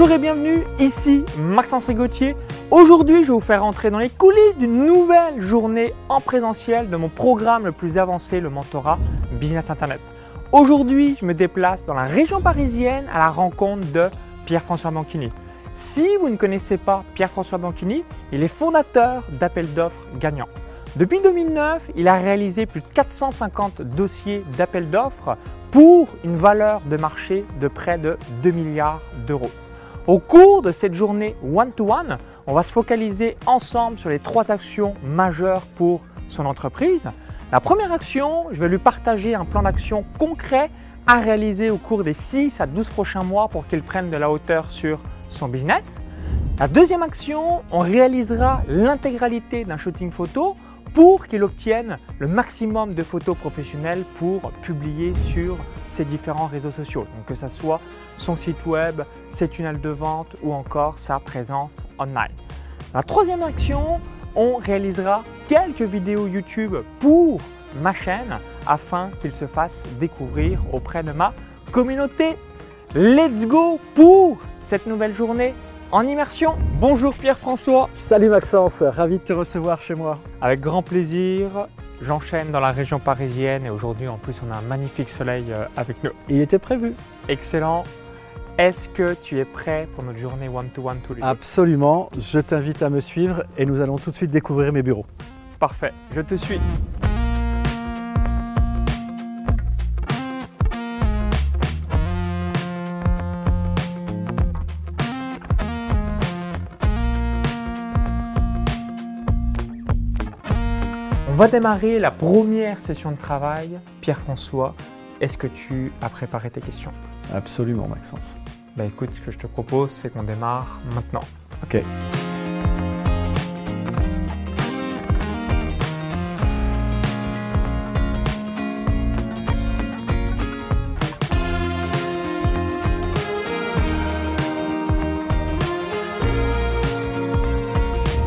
Bonjour et bienvenue, ici Maxence Rigotier. Aujourd'hui, je vais vous faire entrer dans les coulisses d'une nouvelle journée en présentiel de mon programme le plus avancé, le mentorat Business Internet. Aujourd'hui, je me déplace dans la région parisienne à la rencontre de Pierre-François Banchini. Si vous ne connaissez pas Pierre-François Banchini, il est fondateur d'Appel d'offres gagnants. Depuis 2009, il a réalisé plus de 450 dossiers d'appel d'offres pour une valeur de marché de près de 2 milliards d'euros. Au cours de cette journée one-to-one, on va se focaliser ensemble sur les trois actions majeures pour son entreprise. La première action, je vais lui partager un plan d'action concret à réaliser au cours des 6 à 12 prochains mois pour qu'il prenne de la hauteur sur son business. La deuxième action, on réalisera l'intégralité d'un shooting photo pour qu'il obtienne le maximum de photos professionnelles pour publier sur ses différents réseaux sociaux, donc que ce soit son site web, ses tunnels de vente ou encore sa présence online. La troisième action, on réalisera quelques vidéos YouTube pour ma chaîne afin qu'il se fasse découvrir auprès de ma communauté. Let's go pour cette nouvelle journée en immersion. Bonjour Pierre-François. Salut Maxence, ravi de te recevoir chez moi. Avec grand plaisir. J'enchaîne dans la région parisienne et aujourd'hui en plus on a un magnifique soleil euh, avec nous. Il était prévu. Excellent. Est-ce que tu es prêt pour notre journée one-to-one tous les Absolument. Je t'invite à me suivre et nous allons tout de suite découvrir mes bureaux. Parfait, je te suis. Va démarrer la première session de travail. Pierre-François, est-ce que tu as préparé tes questions? Absolument, Maxence. Bah écoute, ce que je te propose, c'est qu'on démarre maintenant. Ok.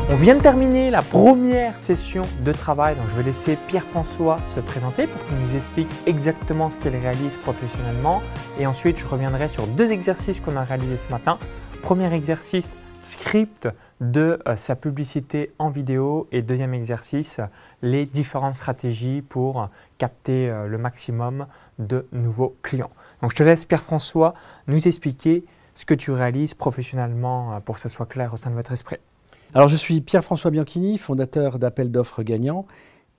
On vient de terminer la première session de travail, donc je vais laisser Pierre-François se présenter pour qu'il nous explique exactement ce qu'il réalise professionnellement. Et ensuite, je reviendrai sur deux exercices qu'on a réalisés ce matin. Premier exercice, script de euh, sa publicité en vidéo. Et deuxième exercice, les différentes stratégies pour capter euh, le maximum de nouveaux clients. Donc je te laisse Pierre-François nous expliquer ce que tu réalises professionnellement euh, pour que ce soit clair au sein de votre esprit. Alors, je suis Pierre-François Bianchini, fondateur d'Appel d'offres gagnants.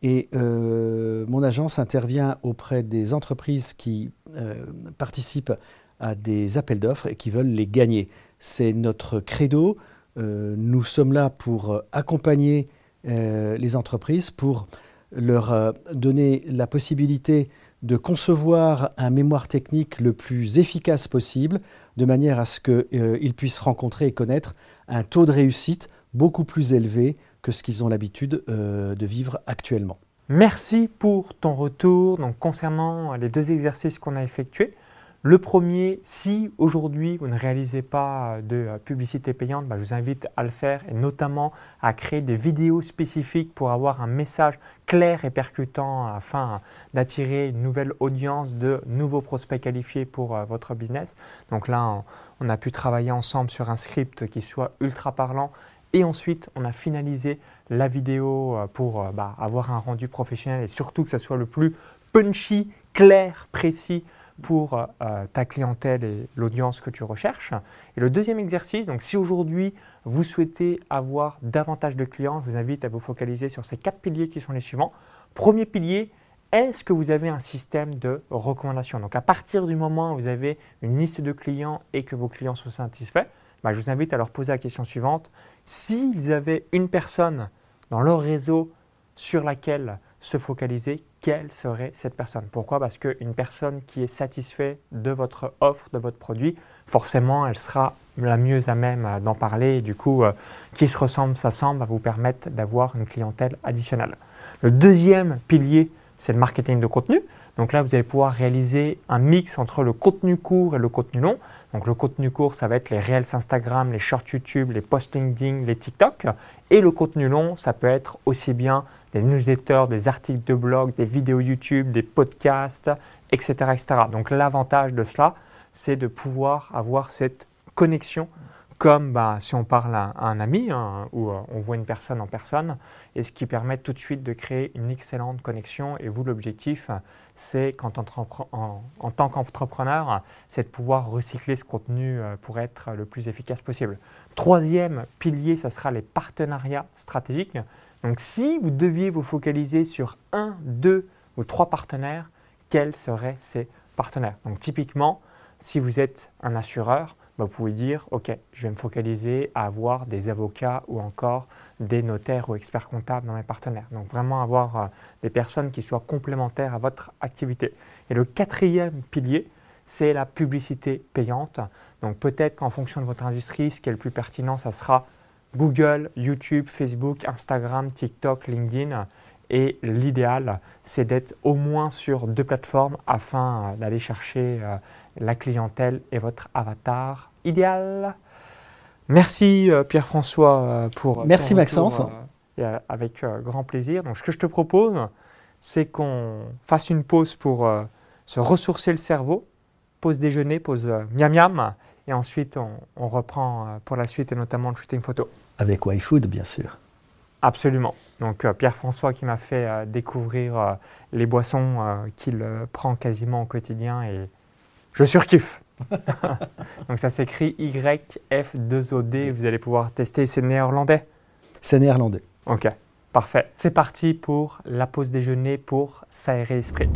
Et euh, mon agence intervient auprès des entreprises qui euh, participent à des appels d'offres et qui veulent les gagner. C'est notre credo. Euh, nous sommes là pour accompagner les entreprises, pour leur donner la possibilité de concevoir un mémoire technique le plus efficace possible, de manière à ce qu'ils puissent rencontrer et connaître un taux de réussite beaucoup plus élevé que ce qu'ils ont l'habitude euh, de vivre actuellement. Merci pour ton retour. Concernant les deux exercices qu'on a effectués, le premier, si aujourd'hui vous ne réalisez pas de publicité payante, bah, je vous invite à le faire et notamment à créer des vidéos spécifiques pour avoir un message clair et percutant afin d'attirer une nouvelle audience de nouveaux prospects qualifiés pour euh, votre business. Donc là, on a pu travailler ensemble sur un script qui soit ultra parlant et ensuite, on a finalisé la vidéo euh, pour euh, bah, avoir un rendu professionnel et surtout que ça soit le plus punchy, clair, précis pour euh, ta clientèle et l'audience que tu recherches. Et le deuxième exercice, donc si aujourd'hui vous souhaitez avoir davantage de clients, je vous invite à vous focaliser sur ces quatre piliers qui sont les suivants. Premier pilier, est-ce que vous avez un système de recommandation? Donc à partir du moment où vous avez une liste de clients et que vos clients sont satisfaits, bah, je vous invite à leur poser la question suivante. S'ils avaient une personne dans leur réseau sur laquelle se focaliser, quelle serait cette personne? Pourquoi? Parce qu'une personne qui est satisfaite de votre offre, de votre produit, forcément, elle sera la mieux à même d'en parler. Du coup, euh, qui se ressemble, s'assemble, va vous permettre d'avoir une clientèle additionnelle. Le deuxième pilier, c'est le marketing de contenu. Donc là, vous allez pouvoir réaliser un mix entre le contenu court et le contenu long. Donc le contenu court, ça va être les Reels Instagram, les Shorts YouTube, les posts LinkedIn, les TikTok. Et le contenu long, ça peut être aussi bien des newsletters, des articles de blog, des vidéos YouTube, des podcasts, etc. etc. Donc l'avantage de cela, c'est de pouvoir avoir cette connexion comme bah, si on parle à, un ami hein, ou euh, on voit une personne en personne, et ce qui permet tout de suite de créer une excellente connexion. Et vous, l'objectif, c'est quand en, tant qu'entrepreneur, c'est de pouvoir recycler ce contenu euh, pour être le plus efficace possible. Troisième pilier, ce sera les partenariats stratégiques. Donc si vous deviez vous focaliser sur un, deux ou trois partenaires, quels seraient ces partenaires? Donc typiquement, si vous êtes un assureur, bah, vous pouvez dire, OK, je vais me focaliser à avoir des avocats ou encore des notaires ou experts comptables dans mes partenaires. Donc vraiment avoir euh, des personnes qui soient complémentaires à votre activité. Et le quatrième pilier, c'est la publicité payante. Donc peut-être qu'en fonction de votre industrie, ce qui est le plus pertinent, ça sera Google, YouTube, Facebook, Instagram, TikTok, LinkedIn. Et l'idéal, c'est d'être au moins sur deux plateformes afin euh, d'aller chercher euh, la clientèle et votre avatar idéal. Merci euh, Pierre-François pour... Merci Maxence. avec grand plaisir. Donc ce que je te propose, c'est qu'on fasse une pause pour se ressourcer le cerveau, pause déjeuner, pause miam miam, et ensuite on, on reprend pour la suite et notamment le shooting photo. Avec YFood, bien sûr. Absolument. Donc euh, Pierre-François qui m'a fait euh, découvrir euh, les boissons qu'il prend quasiment au quotidien et je surkiffe. Donc ça s'écrit YF2OD, vous allez pouvoir tester, c'est néerlandais C'est néerlandais. Ok, parfait. C'est parti pour la pause déjeuner pour s'aérer l'esprit.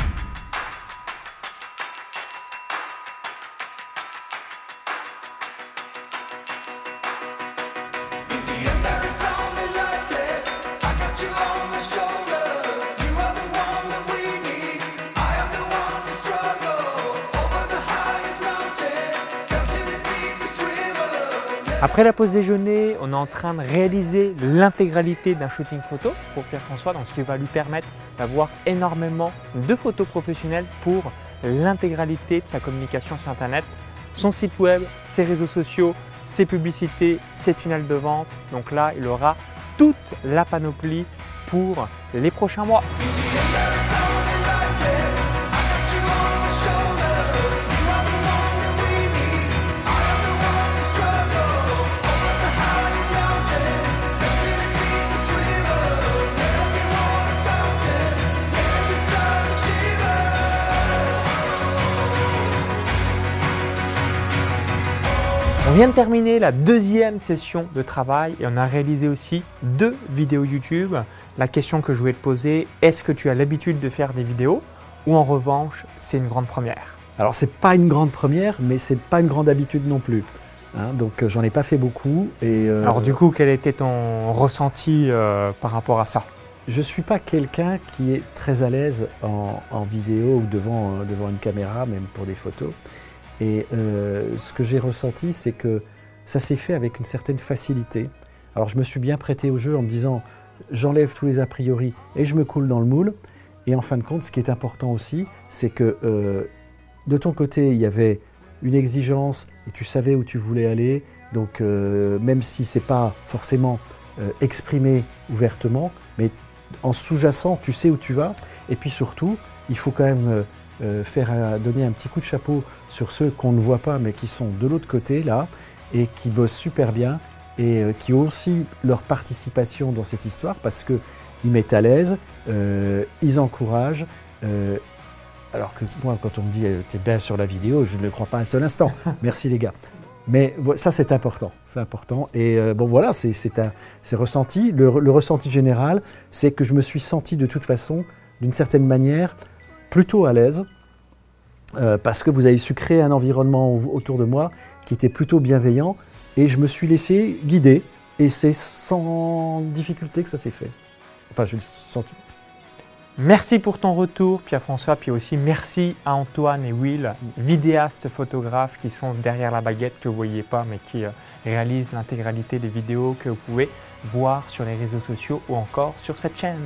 Après la pause déjeuner, on est en train de réaliser l'intégralité d'un shooting photo pour Pierre-François, ce qui va lui permettre d'avoir énormément de photos professionnelles pour l'intégralité de sa communication sur Internet, son site web, ses réseaux sociaux, ses publicités, ses tunnels de vente. Donc là, il aura toute la panoplie pour les prochains mois. Vient de terminer la deuxième session de travail et on a réalisé aussi deux vidéos YouTube. La question que je voulais te poser, est-ce que tu as l'habitude de faire des vidéos ou en revanche c'est une grande première? Alors c'est pas une grande première mais c'est pas une grande habitude non plus. Hein. donc euh, j'en ai pas fait beaucoup. Et, euh, Alors du coup quel était ton ressenti euh, par rapport à ça? Je ne suis pas quelqu'un qui est très à l'aise en, vidéo ou devant, devant une caméra, même pour des photos. Et euh, ce que j'ai ressenti, c'est que ça s'est fait avec une certaine facilité. Alors je me suis bien prêté au jeu en me disant j'enlève tous les a priori et je me coule dans le moule. Et en fin de compte, ce qui est important aussi, c'est que euh, de ton côté, il y avait une exigence et tu savais où tu voulais aller. Donc euh, même si c'est pas forcément exprimé ouvertement, mais en sous-jacent, tu sais où tu vas. Et puis surtout, il faut quand même euh, faire donner un petit coup de chapeau sur ceux qu'on ne voit pas mais qui sont de l'autre côté là et qui bossent super bien et euh, qui ont aussi leur participation dans cette histoire parce qu'ils mettent à l'aise, euh, ils encouragent. alors que moi, quand on me dit t'es bien sur la vidéo, je ne le crois pas un seul instant. Merci les gars. Mais ça, c'est important. C'est important. Et bon, voilà, c'est ressenti. le, ressenti général, c'est que je me suis senti de toute façon, d'une certaine manière, plutôt à l'aise euh, parce que vous avez su créer un environnement autour de moi qui était plutôt bienveillant et je me suis laissé guider et c'est sans difficulté que ça s'est fait. Enfin, je le senti. Merci pour ton retour, Pierre-François, puis aussi merci à Antoine et Will, vidéastes photographes qui sont derrière la baguette que vous ne voyez pas, mais qui euh, réalisent l'intégralité des vidéos que vous pouvez voir sur les réseaux sociaux ou encore sur cette chaîne.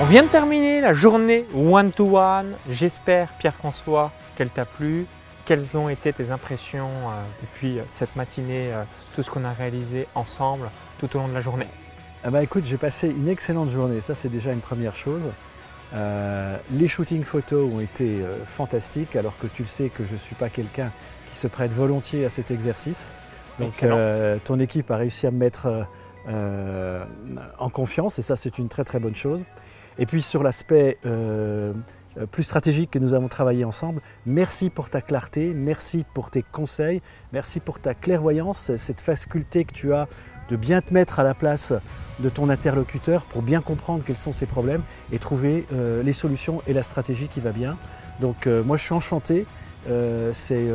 On vient de terminer la journée one-to-one. J'espère, Pierre-François, qu'elle t'a plu. Quelles ont été tes impressions euh, depuis cette matinée, euh, tout ce qu'on a réalisé ensemble tout au long de la journée? Ah bah écoute, j'ai passé une excellente journée, ça c'est déjà une première chose. les shootings photos ont été fantastiques, alors que tu le sais que je ne suis pas quelqu'un qui se prête volontiers à cet exercice. Donc ton équipe a réussi à me mettre en confiance et ça c'est une très très bonne chose. Et puis sur l'aspect euh, plus stratégique que nous avons travaillé ensemble. Merci pour ta clarté, merci pour tes conseils, merci pour ta clairvoyance, cette faculté que tu as de bien te mettre à la place de ton interlocuteur pour bien comprendre quels sont ses problèmes et trouver euh, les solutions et la stratégie qui va bien. Donc euh, moi je suis enchanté, c'est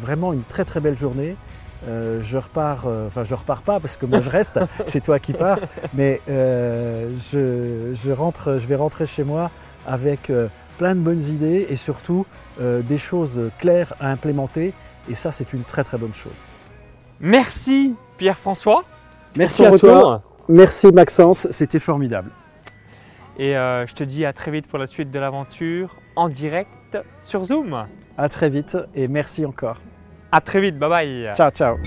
vraiment une très très belle journée. Je repars, enfin je repars pas parce que moi je reste, c'est toi qui pars, mais je, rentre, je vais rentrer chez moi avec plein de bonnes idées et surtout euh, des choses claires à implémenter. Et ça, c'est une très très bonne chose. Merci Pierre-François. Merci à toi. Merci Maxence, c'était formidable. Et euh, je te dis à très vite pour la suite de l'aventure en direct sur Zoom. À très vite et merci encore. À très vite, bye bye. Ciao, ciao.